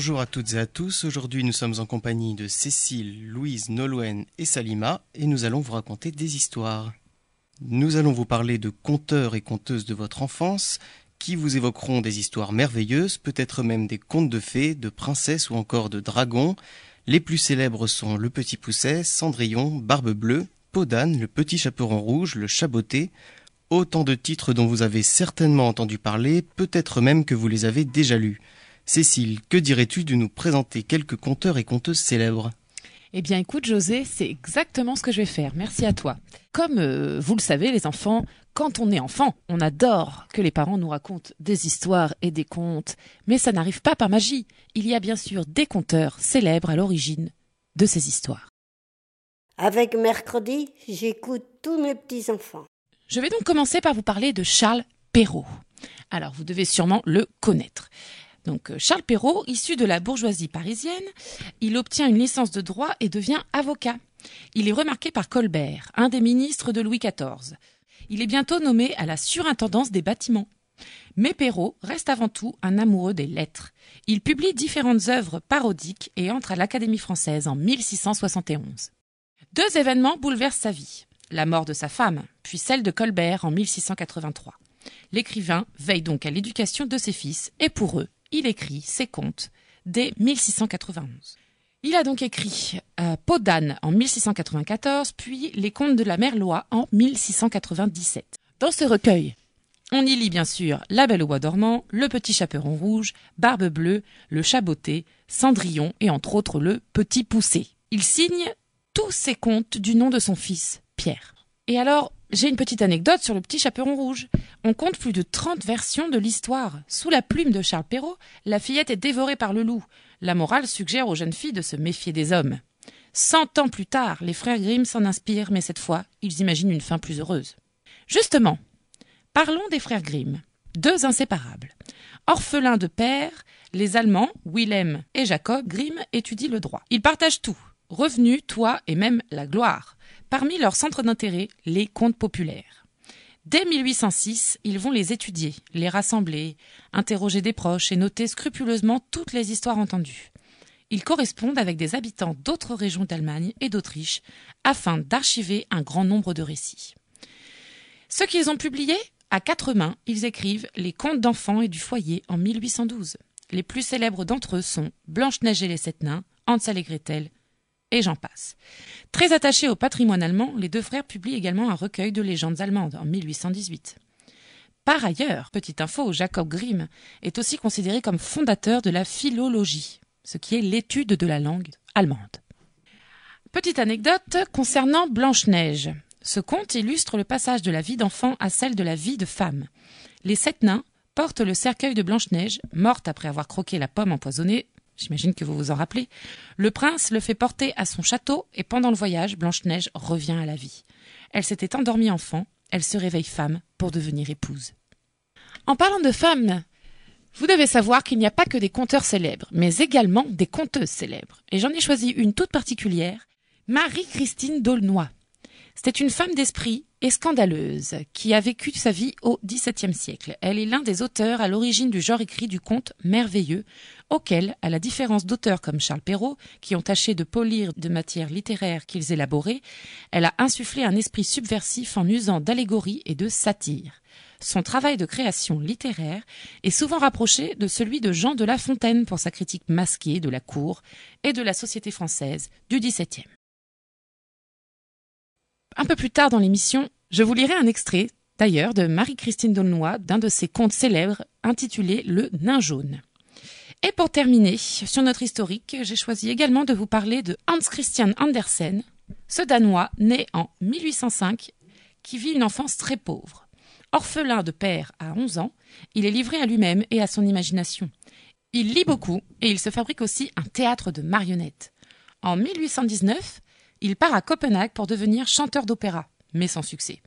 Bonjour à toutes et à tous. Aujourd'hui, nous sommes en compagnie de Cécile, Louise, Nolwenn et Salima et nous allons vous raconter des histoires. Nous allons vous parler de conteurs et conteuses de votre enfance qui vous évoqueront des histoires merveilleuses, peut-être même des contes de fées, de princesses ou encore de dragons. Les plus célèbres sont Le Petit Pousset, Cendrillon, Barbe Bleue, Podane, Le Petit Chaperon Rouge, Le Chaboté, autant de titres dont vous avez certainement entendu parler, peut-être même que vous les avez déjà lus. Cécile, que dirais-tu de nous présenter quelques conteurs et conteuses célèbres? Eh bien écoute José, c'est exactement ce que je vais faire. Merci à toi. Comme euh, vous le savez les enfants, quand on est enfant, on adore que les parents nous racontent des histoires et des contes, mais ça n'arrive pas par magie. Il y a bien sûr des conteurs célèbres à l'origine de ces histoires. Avec mercredi, j'écoute tous mes petits-enfants. Je vais donc commencer par vous parler de Charles Perrault. Alors vous devez sûrement le connaître. Euh, Charles Perrault, issu de la bourgeoisie parisienne, il obtient une licence de droit et devient avocat. Il est remarqué par Colbert, un des ministres de Louis XIV. Il est bientôt nommé à la surintendance des bâtiments. Mais Perrault reste avant tout un amoureux des lettres. Il publie différentes œuvres parodiques et entre à l'Académie française en 1671. Deux événements bouleversent sa vie. La mort de sa femme, puis celle de Colbert en 1683. L'écrivain veille donc à l'éducation de ses fils et pour eux, il écrit ses contes dès 1691. Il a donc écrit euh, Peau d'âne en 1694, puis Les contes de la mère Loi en 1697. Dans ce recueil, on y lit bien sûr La Belle au bois dormant, Le Petit Chaperon rouge, Barbe bleue, Le Chaboté, Cendrillon et entre autres Le Petit Poussé. Il signe tous ses contes du nom de son fils, Pierre. Et alors, j'ai une petite anecdote sur le petit chaperon rouge. On compte plus de 30 versions de l'histoire. Sous la plume de Charles Perrault, la fillette est dévorée par le loup. La morale suggère aux jeunes filles de se méfier des hommes. Cent ans plus tard, les frères Grimm s'en inspirent, mais cette fois, ils imaginent une fin plus heureuse. Justement, parlons des frères Grimm, deux inséparables. Orphelins de père, les Allemands, Wilhelm et Jacob Grimm, étudient le droit. Ils partagent tout, revenus, toit et même la gloire. Parmi leurs centres d'intérêt, les contes populaires. Dès 1806, ils vont les étudier, les rassembler, interroger des proches et noter scrupuleusement toutes les histoires entendues. Ils correspondent avec des habitants d'autres régions d'Allemagne et d'Autriche afin d'archiver un grand nombre de récits. Ce qu'ils ont publié, à quatre mains, ils écrivent Les contes d'enfants et du foyer en 1812. Les plus célèbres d'entre eux sont Blanche-Neige et les sept nains, Hansel et Gretel et j'en passe. Très attachés au patrimoine allemand, les deux frères publient également un recueil de légendes allemandes en 1818. Par ailleurs, petite info, Jacob Grimm est aussi considéré comme fondateur de la philologie, ce qui est l'étude de la langue allemande. Petite anecdote concernant Blanche-Neige. Ce conte illustre le passage de la vie d'enfant à celle de la vie de femme. Les sept nains portent le cercueil de Blanche-Neige, morte après avoir croqué la pomme empoisonnée J'imagine que vous vous en rappelez. Le prince le fait porter à son château et pendant le voyage, Blanche-Neige revient à la vie. Elle s'était endormie enfant, elle se réveille femme pour devenir épouse. En parlant de femmes, vous devez savoir qu'il n'y a pas que des conteurs célèbres, mais également des conteuses célèbres. Et j'en ai choisi une toute particulière, Marie-Christine d'Aulnoy. C'était une femme d'esprit et scandaleuse qui a vécu sa vie au XVIIe siècle. Elle est l'un des auteurs à l'origine du genre écrit du conte merveilleux, auquel, à la différence d'auteurs comme Charles Perrault, qui ont tâché de polir de matières littéraires qu'ils élaboraient, elle a insufflé un esprit subversif en usant d'allégories et de satire. Son travail de création littéraire est souvent rapproché de celui de Jean de La Fontaine pour sa critique masquée de la cour et de la société française du XVIIe. Un peu plus tard dans l'émission, je vous lirai un extrait, d'ailleurs, de Marie-Christine Daulnoy d'un de ses contes célèbres intitulé Le Nain jaune. Et pour terminer sur notre historique, j'ai choisi également de vous parler de Hans Christian Andersen, ce Danois, né en 1805, qui vit une enfance très pauvre. Orphelin de père à 11 ans, il est livré à lui-même et à son imagination. Il lit beaucoup et il se fabrique aussi un théâtre de marionnettes. En 1819, il part à Copenhague pour devenir chanteur d'opéra, mais sans succès.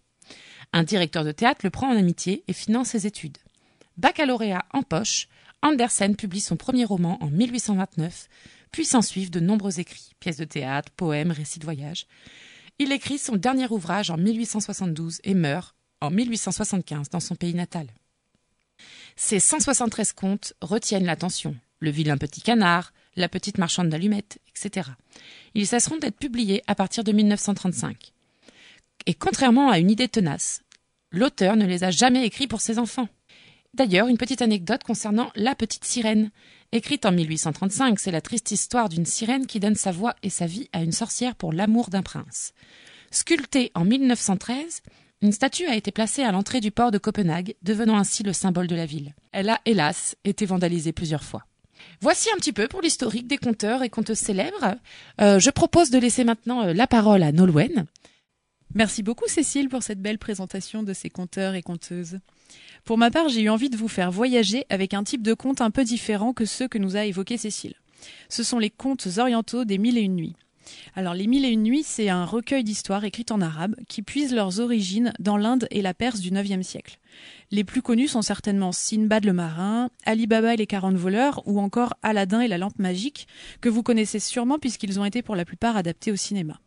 Un directeur de théâtre le prend en amitié et finance ses études. Baccalauréat en poche, Andersen publie son premier roman en 1829, puis s'ensuivent de nombreux écrits, pièces de théâtre, poèmes, récits de voyage. Il écrit son dernier ouvrage en 1872 et meurt en 1875 dans son pays natal. Ses 173 contes retiennent l'attention. Le vilain petit canard, la petite marchande d'allumettes, etc. Ils cesseront d'être publiés à partir de 1935. Et contrairement à une idée tenace, l'auteur ne les a jamais écrits pour ses enfants. D'ailleurs, une petite anecdote concernant La petite sirène. Écrite en 1835, c'est la triste histoire d'une sirène qui donne sa voix et sa vie à une sorcière pour l'amour d'un prince. Sculptée en 1913, une statue a été placée à l'entrée du port de Copenhague, devenant ainsi le symbole de la ville. Elle a, hélas, été vandalisée plusieurs fois. Voici un petit peu pour l'historique des conteurs et conteuses célèbres. Euh, je propose de laisser maintenant euh, la parole à Nolwenn. Merci beaucoup Cécile pour cette belle présentation de ces conteurs et conteuses. Pour ma part, j'ai eu envie de vous faire voyager avec un type de conte un peu différent que ceux que nous a évoqués Cécile. Ce sont les contes orientaux des Mille et une nuits. Alors les Mille et une nuits, c'est un recueil d'histoires écrites en arabe qui puisent leurs origines dans l'Inde et la Perse du IXe siècle. Les plus connus sont certainement Sinbad le marin, Ali Baba et les quarante voleurs ou encore Aladdin et la lampe magique que vous connaissez sûrement puisqu'ils ont été pour la plupart adaptés au cinéma.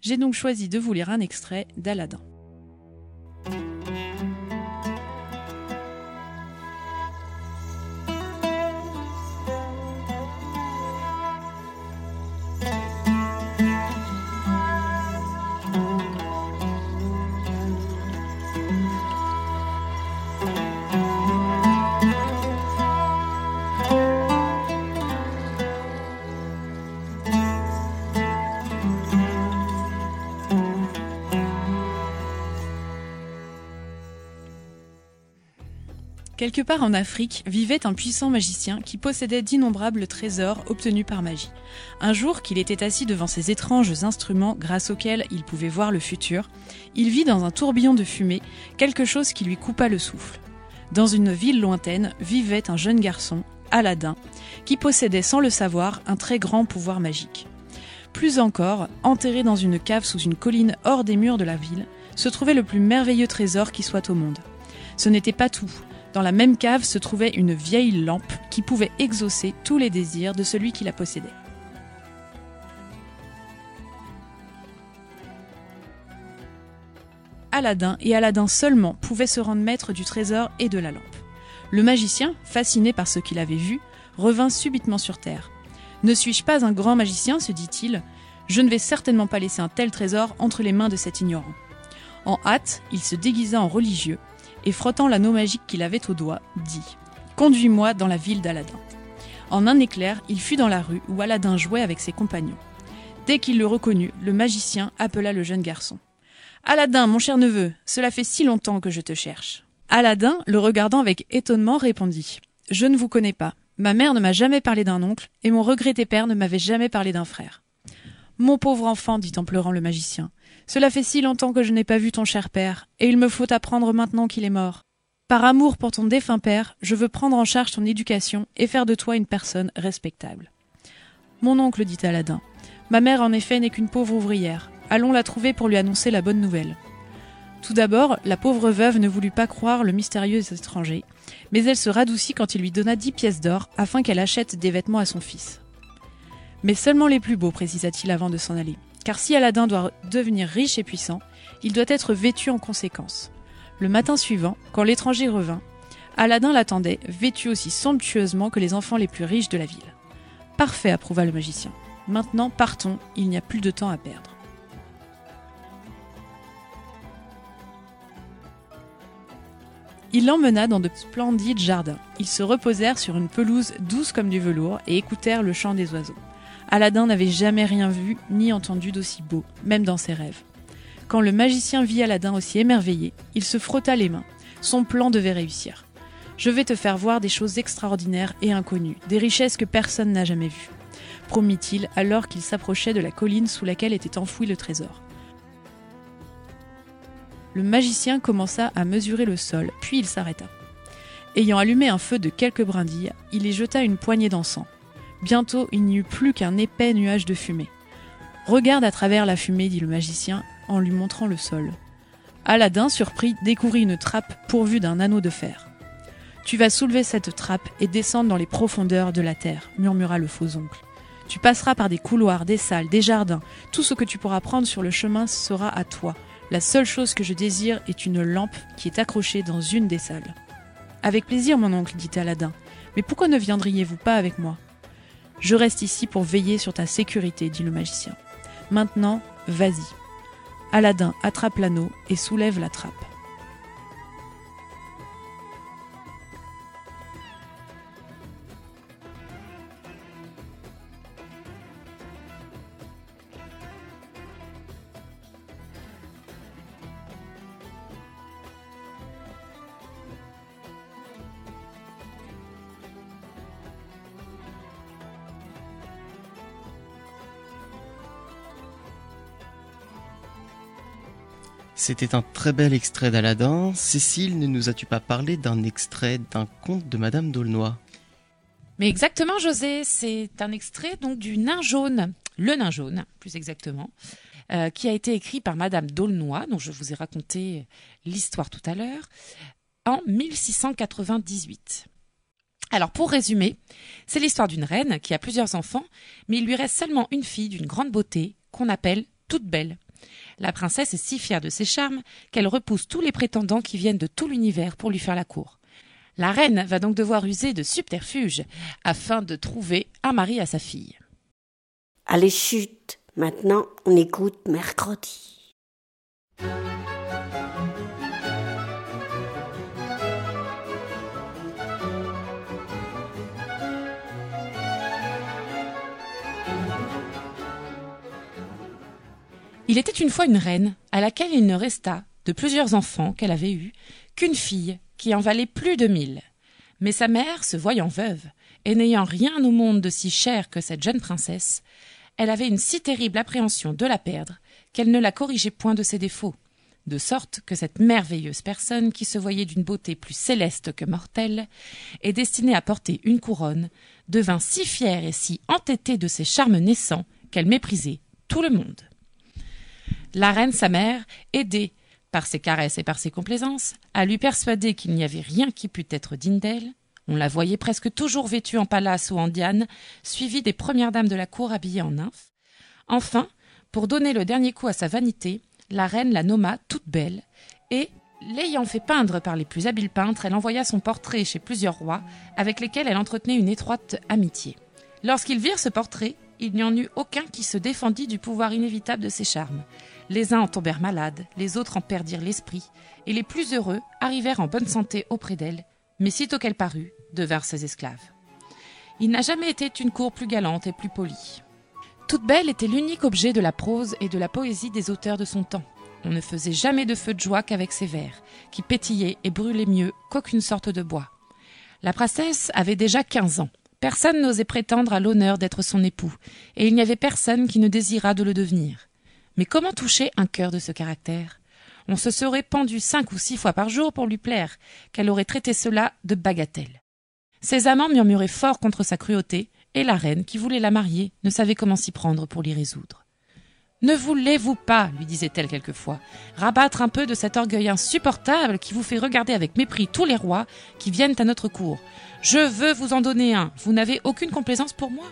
J'ai donc choisi de vous lire un extrait d'Aladin. Quelque part en Afrique vivait un puissant magicien qui possédait d'innombrables trésors obtenus par magie. Un jour qu'il était assis devant ces étranges instruments grâce auxquels il pouvait voir le futur, il vit dans un tourbillon de fumée quelque chose qui lui coupa le souffle. Dans une ville lointaine vivait un jeune garçon, Aladdin, qui possédait sans le savoir un très grand pouvoir magique. Plus encore, enterré dans une cave sous une colline hors des murs de la ville, se trouvait le plus merveilleux trésor qui soit au monde. Ce n'était pas tout. Dans la même cave se trouvait une vieille lampe qui pouvait exaucer tous les désirs de celui qui la possédait. Aladdin et Aladdin seulement pouvaient se rendre maître du trésor et de la lampe. Le magicien, fasciné par ce qu'il avait vu, revint subitement sur terre. Ne suis-je pas un grand magicien se dit-il. Je ne vais certainement pas laisser un tel trésor entre les mains de cet ignorant. En hâte, il se déguisa en religieux et frottant l'anneau magique qu'il avait au doigt, dit Conduis-moi dans la ville d'Aladin. En un éclair, il fut dans la rue où Aladin jouait avec ses compagnons. Dès qu'il le reconnut, le magicien appela le jeune garçon. Aladin, mon cher neveu, cela fait si longtemps que je te cherche. Aladin, le regardant avec étonnement, répondit Je ne vous connais pas. Ma mère ne m'a jamais parlé d'un oncle, et mon regretté père ne m'avait jamais parlé d'un frère. Mon pauvre enfant, dit en pleurant le magicien, cela fait si longtemps que je n'ai pas vu ton cher père, et il me faut apprendre maintenant qu'il est mort. Par amour pour ton défunt père, je veux prendre en charge ton éducation et faire de toi une personne respectable. Mon oncle, dit Aladin, ma mère en effet n'est qu'une pauvre ouvrière. Allons la trouver pour lui annoncer la bonne nouvelle. Tout d'abord, la pauvre veuve ne voulut pas croire le mystérieux étranger, mais elle se radoucit quand il lui donna dix pièces d'or afin qu'elle achète des vêtements à son fils. Mais seulement les plus beaux, précisa-t-il avant de s'en aller car si Aladdin doit devenir riche et puissant, il doit être vêtu en conséquence. Le matin suivant, quand l'étranger revint, Aladdin l'attendait, vêtu aussi somptueusement que les enfants les plus riches de la ville. Parfait, approuva le magicien. Maintenant, partons, il n'y a plus de temps à perdre. Il l'emmena dans de splendides jardins. Ils se reposèrent sur une pelouse douce comme du velours et écoutèrent le chant des oiseaux. Aladdin n'avait jamais rien vu ni entendu d'aussi beau, même dans ses rêves. Quand le magicien vit Aladdin aussi émerveillé, il se frotta les mains. Son plan devait réussir. Je vais te faire voir des choses extraordinaires et inconnues, des richesses que personne n'a jamais vues. promit-il alors qu'il s'approchait de la colline sous laquelle était enfoui le trésor. Le magicien commença à mesurer le sol, puis il s'arrêta. Ayant allumé un feu de quelques brindilles, il y jeta une poignée d'encens. Bientôt, il n'y eut plus qu'un épais nuage de fumée. Regarde à travers la fumée, dit le magicien en lui montrant le sol. Aladdin, surpris, découvrit une trappe pourvue d'un anneau de fer. Tu vas soulever cette trappe et descendre dans les profondeurs de la terre, murmura le faux oncle. Tu passeras par des couloirs, des salles, des jardins. Tout ce que tu pourras prendre sur le chemin sera à toi. La seule chose que je désire est une lampe qui est accrochée dans une des salles. Avec plaisir, mon oncle, dit Aladdin. Mais pourquoi ne viendriez-vous pas avec moi? Je reste ici pour veiller sur ta sécurité, dit le magicien. Maintenant, vas-y. Aladdin attrape l'anneau et soulève la trappe. C'était un très bel extrait d'Aladin. Cécile, ne nous as-tu pas parlé d'un extrait d'un conte de Madame d'Aulnoy? Mais exactement, José, c'est un extrait donc du Nain jaune, le Nain jaune, plus exactement, euh, qui a été écrit par Madame d'Aulnoy, dont je vous ai raconté l'histoire tout à l'heure, en 1698. Alors pour résumer, c'est l'histoire d'une reine qui a plusieurs enfants, mais il lui reste seulement une fille d'une grande beauté qu'on appelle toute belle. La princesse est si fière de ses charmes qu'elle repousse tous les prétendants qui viennent de tout l'univers pour lui faire la cour. La reine va donc devoir user de subterfuges afin de trouver un mari à sa fille. Allez, chute. Maintenant, on écoute mercredi. Il était une fois une reine à laquelle il ne resta, de plusieurs enfants qu'elle avait eus, qu'une fille qui en valait plus de mille. Mais sa mère, se voyant veuve, et n'ayant rien au monde de si cher que cette jeune princesse, elle avait une si terrible appréhension de la perdre qu'elle ne la corrigeait point de ses défauts, de sorte que cette merveilleuse personne, qui se voyait d'une beauté plus céleste que mortelle, et destinée à porter une couronne, devint si fière et si entêtée de ses charmes naissants qu'elle méprisait tout le monde. La reine, sa mère, aidée par ses caresses et par ses complaisances, à lui persuader qu'il n'y avait rien qui pût être digne d'elle, on la voyait presque toujours vêtue en palace ou en diane, suivie des premières dames de la cour habillées en nymphe. Enfin, pour donner le dernier coup à sa vanité, la reine la nomma toute belle, et, l'ayant fait peindre par les plus habiles peintres, elle envoya son portrait chez plusieurs rois, avec lesquels elle entretenait une étroite amitié. Lorsqu'ils virent ce portrait, il n'y en eut aucun qui se défendit du pouvoir inévitable de ses charmes. Les uns en tombèrent malades, les autres en perdirent l'esprit, et les plus heureux arrivèrent en bonne santé auprès d'elle, mais sitôt qu'elle parut, devinrent ses esclaves. Il n'a jamais été une cour plus galante et plus polie. Toute belle était l'unique objet de la prose et de la poésie des auteurs de son temps. On ne faisait jamais de feu de joie qu'avec ses vers, qui pétillaient et brûlaient mieux qu'aucune sorte de bois. La princesse avait déjà quinze ans. Personne n'osait prétendre à l'honneur d'être son époux, et il n'y avait personne qui ne désirât de le devenir. Mais comment toucher un cœur de ce caractère? On se serait pendu cinq ou six fois par jour pour lui plaire, qu'elle aurait traité cela de bagatelle. Ses amants murmuraient fort contre sa cruauté, et la reine, qui voulait la marier, ne savait comment s'y prendre pour l'y résoudre. Ne voulez-vous pas, lui disait-elle quelquefois, rabattre un peu de cet orgueil insupportable qui vous fait regarder avec mépris tous les rois qui viennent à notre cour? Je veux vous en donner un. Vous n'avez aucune complaisance pour moi?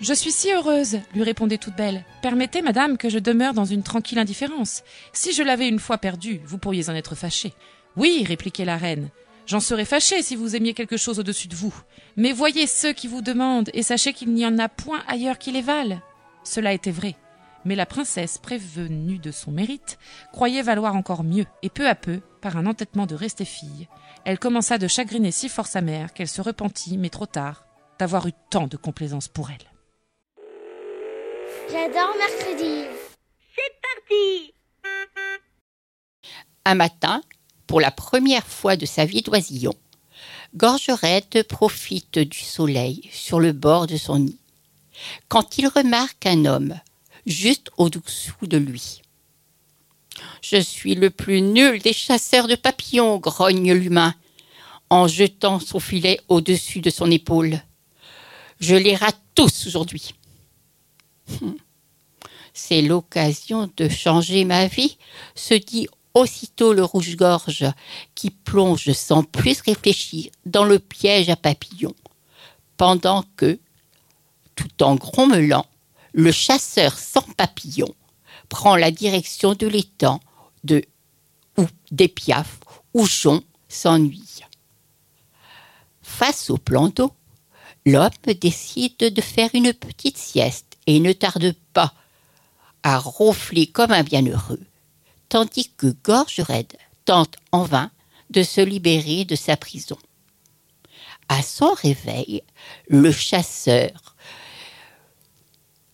Je suis si heureuse, lui répondait toute belle. Permettez, madame, que je demeure dans une tranquille indifférence. Si je l'avais une fois perdu, vous pourriez en être fâchée. Oui, répliquait la reine. J'en serais fâchée si vous aimiez quelque chose au-dessus de vous. Mais voyez ceux qui vous demandent, et sachez qu'il n'y en a point ailleurs qui les valent. Cela était vrai. Mais la princesse, prévenue de son mérite, croyait valoir encore mieux, et peu à peu, par un entêtement de rester fille, elle commença de chagriner si fort sa mère qu'elle se repentit, mais trop tard, d'avoir eu tant de complaisance pour elle. J'adore mercredi. C'est parti Un matin, pour la première fois de sa vie d'oisillon, Gorgerette profite du soleil sur le bord de son nid. quand il remarque un homme juste au-dessous de lui. Je suis le plus nul des chasseurs de papillons, grogne l'humain, en jetant son filet au-dessus de son épaule. Je les rate tous aujourd'hui. Hum. C'est l'occasion de changer ma vie, se dit aussitôt le rouge-gorge, qui plonge sans plus réfléchir dans le piège à papillons, pendant que, tout en grommelant, le chasseur sans papillon prend la direction de l'étang de ou des piafs où Jon s'ennuie. Face au plan d'eau, l'homme décide de faire une petite sieste et ne tarde pas à ronfler comme un bienheureux, tandis que Gorge Raide tente en vain de se libérer de sa prison. À son réveil, le chasseur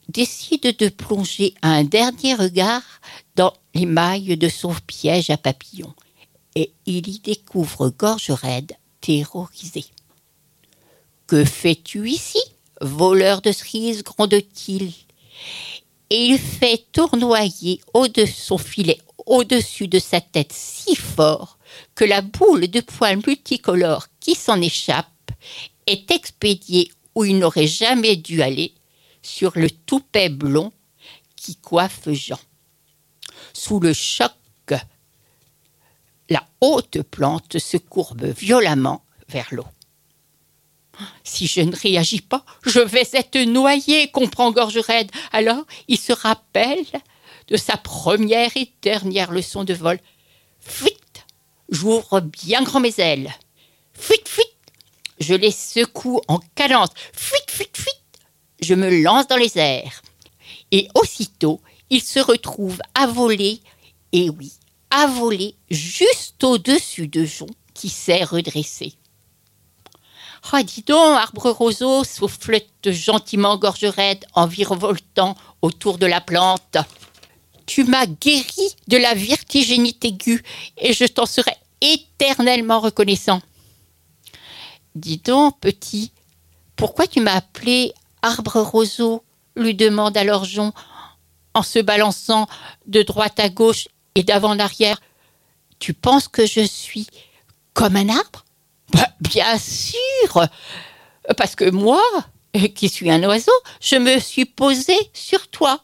décide de plonger un dernier regard dans les mailles de son piège à papillons, et il y découvre Gorge Raide terrorisé. Que fais-tu ici, voleur de cerises gronde-t-il. Et il fait tournoyer au-dessus son filet, au-dessus de sa tête si fort que la boule de poils multicolores qui s'en échappe est expédiée où il n'aurait jamais dû aller, sur le toupet blond qui coiffe Jean. Sous le choc, la haute plante se courbe violemment vers l'eau. Si je ne réagis pas, je vais être noyé, comprend Gorge Raide. Alors il se rappelle de sa première et dernière leçon de vol. Fuite J'ouvre bien grand mes ailes. Fuite, fuite Je les secoue en cadence. Fuite, fuite, fuite Je me lance dans les airs. Et aussitôt, il se retrouve à voler, et oui, à voler juste au-dessus de Jon qui s'est redressé. Ah, dis donc, arbre roseau, soufflette gentiment gorge raide en virevoltant autour de la plante. Tu m'as guéri de la vertigénite aiguë et je t'en serai éternellement reconnaissant. Dis donc, petit, pourquoi tu m'as appelé arbre roseau? lui demande alors Jon en se balançant de droite à gauche et d'avant en arrière. Tu penses que je suis comme un arbre? Bah, Bien sûr Parce que moi, qui suis un oiseau, je me suis posé sur toi.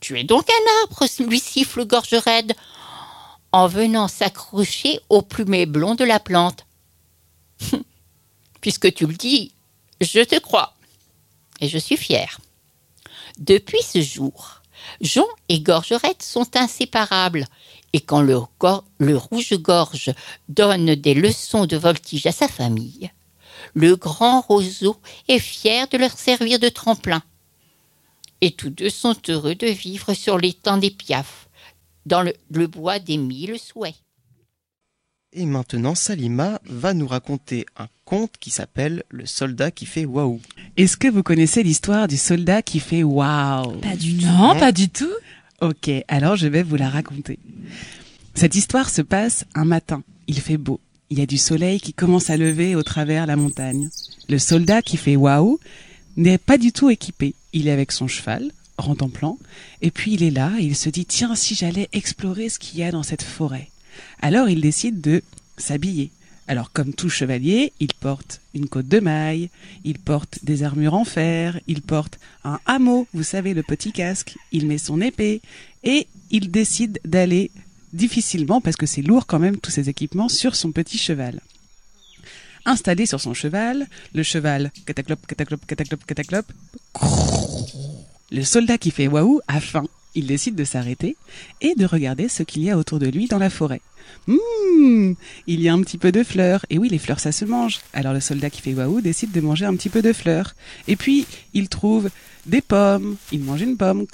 Tu es donc un arbre, lui siffle gorge raide, en venant s'accrocher au plumet blond de la plante. Puisque tu le dis, je te crois. Et je suis fier. Depuis ce jour, Jean et Gorgerette sont inséparables, et quand le, le rouge-gorge donne des leçons de voltige à sa famille, le grand roseau est fier de leur servir de tremplin. Et tous deux sont heureux de vivre sur l'étang des piafs, dans le, le bois des mille souhaits. Et maintenant, Salima va nous raconter un conte qui s'appelle Le soldat qui fait waouh. Est-ce que vous connaissez l'histoire du soldat qui fait waouh? Pas du tout. Non, pas du tout. Ok, alors je vais vous la raconter. Cette histoire se passe un matin. Il fait beau. Il y a du soleil qui commence à lever au travers la montagne. Le soldat qui fait waouh n'est pas du tout équipé. Il est avec son cheval, rond en plan, et puis il est là et il se dit tiens si j'allais explorer ce qu'il y a dans cette forêt. Alors il décide de s'habiller. Alors comme tout chevalier, il porte une côte de maille, il porte des armures en fer, il porte un hameau, vous savez, le petit casque, il met son épée, et il décide d'aller difficilement, parce que c'est lourd quand même tous ces équipements, sur son petit cheval. Installé sur son cheval, le cheval cataclope, cataclope, cataclope, cataclope, le soldat qui fait waouh a faim. Il décide de s'arrêter et de regarder ce qu'il y a autour de lui dans la forêt. Hum, il y a un petit peu de fleurs. Et oui, les fleurs, ça se mange. Alors le soldat qui fait waouh décide de manger un petit peu de fleurs. Et puis, il trouve des pommes. Il mange une pomme.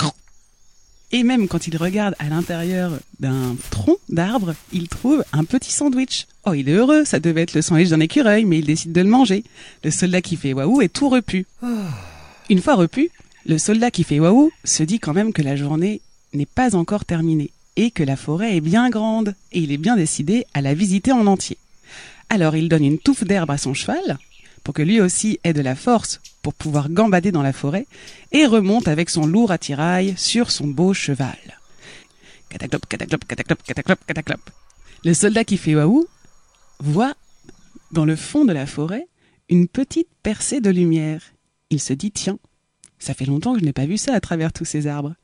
Et même quand il regarde à l'intérieur d'un tronc d'arbre, il trouve un petit sandwich. Oh, il est heureux, ça devait être le sandwich d'un écureuil, mais il décide de le manger. Le soldat qui fait waouh est tout repu. Une fois repu, le soldat qui fait waouh se dit quand même que la journée n'est pas encore terminée et que la forêt est bien grande et il est bien décidé à la visiter en entier. Alors il donne une touffe d'herbe à son cheval pour que lui aussi ait de la force pour pouvoir gambader dans la forêt et remonte avec son lourd attirail sur son beau cheval. Le soldat qui fait waouh voit dans le fond de la forêt une petite percée de lumière. Il se dit tiens, ça fait longtemps que je n'ai pas vu ça à travers tous ces arbres.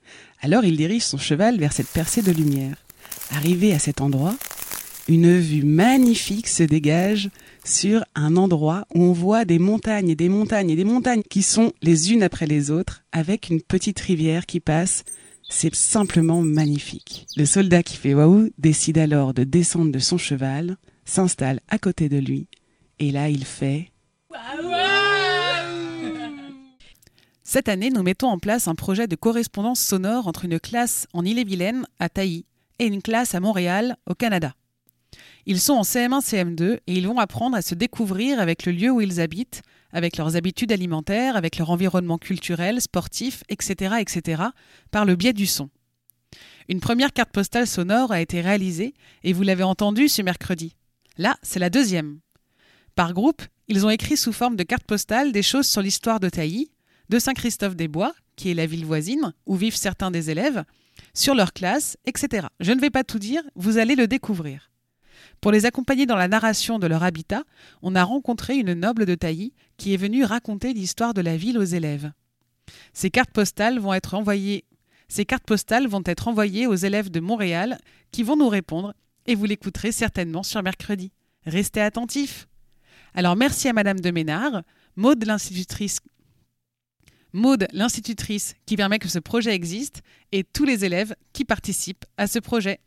Alors il dirige son cheval vers cette percée de lumière. Arrivé à cet endroit, une vue magnifique se dégage sur un endroit où on voit des montagnes et des montagnes et des montagnes qui sont les unes après les autres avec une petite rivière qui passe. C'est simplement magnifique. Le soldat qui fait waouh décide alors de descendre de son cheval, s'installe à côté de lui et là il fait Cette année, nous mettons en place un projet de correspondance sonore entre une classe en Ille-et-Vilaine, à Tailly, et une classe à Montréal, au Canada. Ils sont en CM1, CM2 et ils vont apprendre à se découvrir avec le lieu où ils habitent, avec leurs habitudes alimentaires, avec leur environnement culturel, sportif, etc., etc., par le biais du son. Une première carte postale sonore a été réalisée et vous l'avez entendu ce mercredi. Là, c'est la deuxième. Par groupe, ils ont écrit sous forme de carte postale des choses sur l'histoire de Tailly, de Saint-Christophe-des-Bois, qui est la ville voisine où vivent certains des élèves, sur leur classe, etc. Je ne vais pas tout dire, vous allez le découvrir. Pour les accompagner dans la narration de leur habitat, on a rencontré une noble de Tailly qui est venue raconter l'histoire de la ville aux élèves. Ces cartes postales vont être envoyées aux élèves de Montréal qui vont nous répondre et vous l'écouterez certainement sur mercredi. Restez attentifs. Alors merci à Madame de Ménard, Maude l'institutrice Maude, l'institutrice qui permet que ce projet existe, et tous les élèves qui participent à ce projet.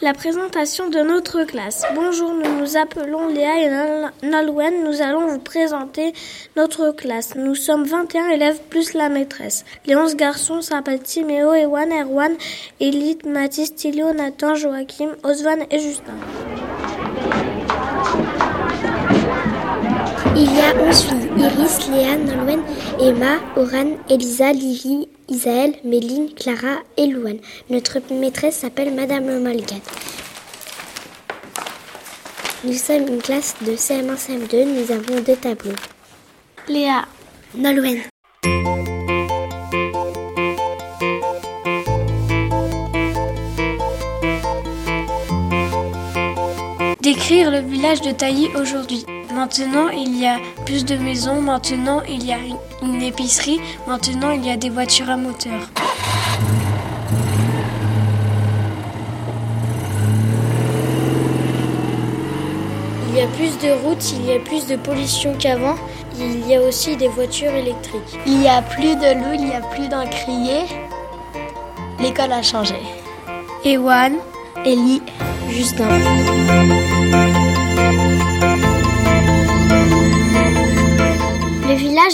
La présentation de notre classe. Bonjour, nous nous appelons Léa et Nolwenn. Nous allons vous présenter notre classe. Nous sommes 21 élèves plus la maîtresse. Les 11 garçons s'appellent Timéo, Ewan, Erwan, Elite, Mathis, Tilio, Nathan, Joachim, Osvan et Justin. Il y a 11 filles Iris, Léa, Nolwenn, Emma, Oran, Elisa, Lily, Isaël, Méline, Clara et Louane. Notre maîtresse s'appelle Madame Le Malgade. Nous sommes une classe de CM1, CM2. Nous avons deux tableaux. Léa, Nolwenn. Décrire le village de Tailly aujourd'hui. Maintenant, il y a plus de maisons. Maintenant, il y a une, épicerie. Maintenant, il y a des voitures à moteur. Il y a plus de routes, il y a plus de pollution qu'avant. Il y a aussi des voitures électriques. Il y a plus de loups, il y a plus d'encriers. L'école a changé. Ewan, Ellie, Justin.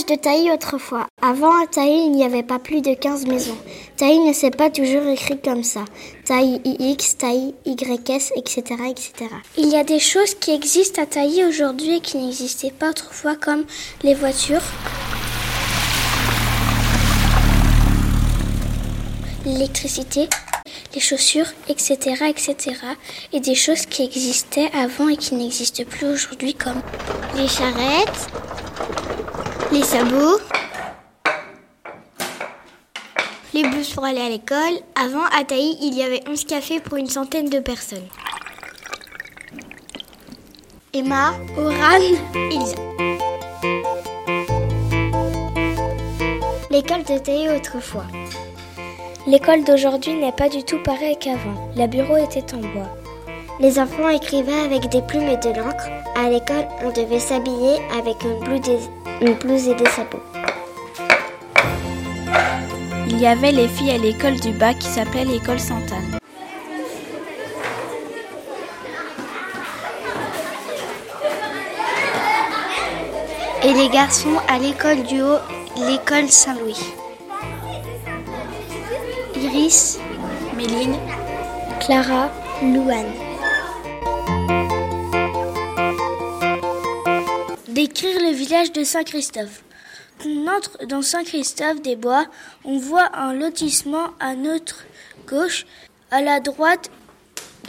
De Taï autrefois. Avant à Taï, il n'y avait pas plus de 15 maisons. Taï ne s'est pas toujours écrit comme ça. Taï IX, Taï YS, etc., etc. Il y a des choses qui existent à Taï aujourd'hui et qui n'existaient pas autrefois comme les voitures, l'électricité, les chaussures, etc., etc. Et des choses qui existaient avant et qui n'existent plus aujourd'hui comme Les charrettes, les sabots, les bus pour aller à l'école. Avant, à Taï, il y avait 11 cafés pour une centaine de personnes. Emma, Oran, Elisa. L'école de Taï autrefois. L'école d'aujourd'hui n'est pas du tout pareille qu'avant. Les bureaux étaient en bois. Les enfants écrivaient avec des plumes et de l'encre. À l'école, on devait s'habiller avec une blouse, et, une blouse et des sabots. Il y avait les filles à l'école du bas qui s'appelait l'école Sainte-Anne. Et les garçons à l'école du haut, l'école Saint-Louis. Méline, Clara, Louane. Décrire le village de Saint-Christophe. Quand on entre dans Saint-Christophe-des-Bois, on voit un lotissement à notre gauche. À la droite,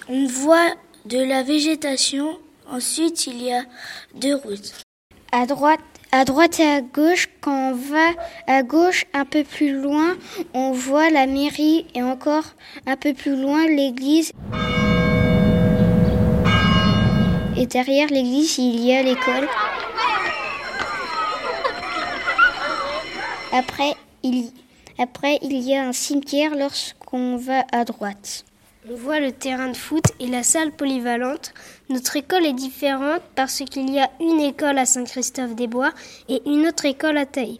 on voit de la végétation. Ensuite, il y a deux routes. À droite, à droite et à gauche. Quand on va à gauche, un peu plus loin, on voit la mairie et encore un peu plus loin l'église. Et derrière l'église, il y a l'école. Après il, après, il y a un cimetière lorsqu'on va à droite. On voit le terrain de foot et la salle polyvalente. Notre école est différente parce qu'il y a une école à Saint-Christophe-des-Bois et une autre école à Taille.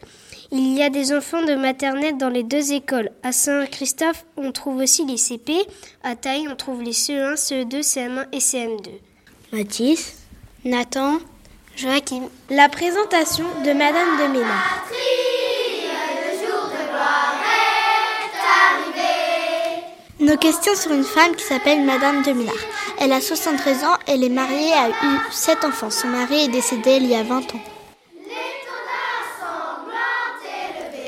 Il y a des enfants de maternelle dans les deux écoles. À Saint-Christophe, on trouve aussi les CP. À Taille, on trouve les CE1, CE2, CM1 et CM2. Mathis, Nathan, Joachim. La présentation de Madame de Ménard. Nos questions sur une femme qui s'appelle Madame de Millard. Elle a 73 ans, elle est mariée et a eu 7 enfants. Son mari est décédé il y a 20 ans.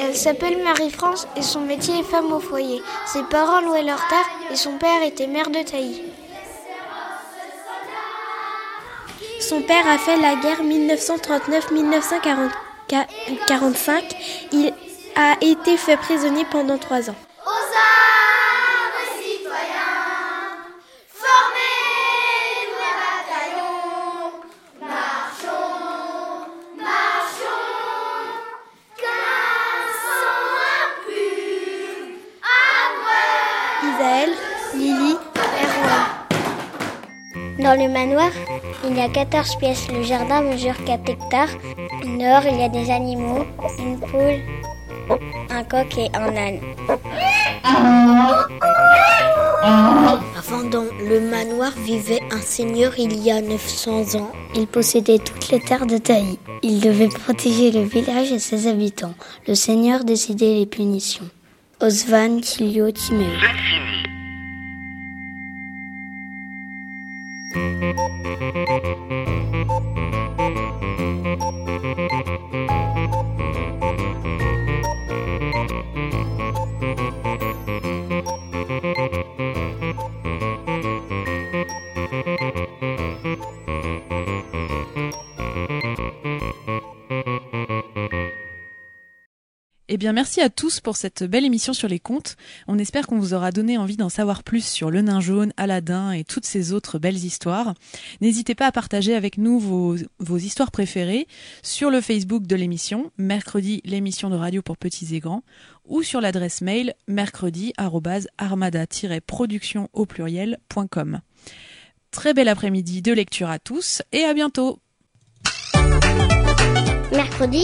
Elle s'appelle Marie-France et son métier est femme au foyer. Ses parents louaient leur terre et son père était maire de Tailly. Son père a fait la guerre 1939-1945. Il a été fait prisonnier pendant trois ans. Dans le manoir, il y a 14 pièces. Le jardin mesure 4 hectares. Dehors, il y a des animaux, une poule, un coq et un âne. Avant, dans le manoir vivait un seigneur il y a 900 ans. Il possédait toutes les terres de Tailly. Il devait protéger le village et ses habitants. Le seigneur décidait les punitions. Osvan Kilio Timéo. Eh bien, merci à tous pour cette belle émission sur les contes. On espère qu'on vous aura donné envie d'en savoir plus sur le nain jaune, Aladdin et toutes ces autres belles histoires. N'hésitez pas à partager avec nous vos, histoires préférées sur le Facebook de l'émission, mercredi l'émission de radio pour petits et grands, ou sur l'adresse mail mercredi armada-production au pluriel.com. Très bel après-midi de lecture à tous et à bientôt. Mercredi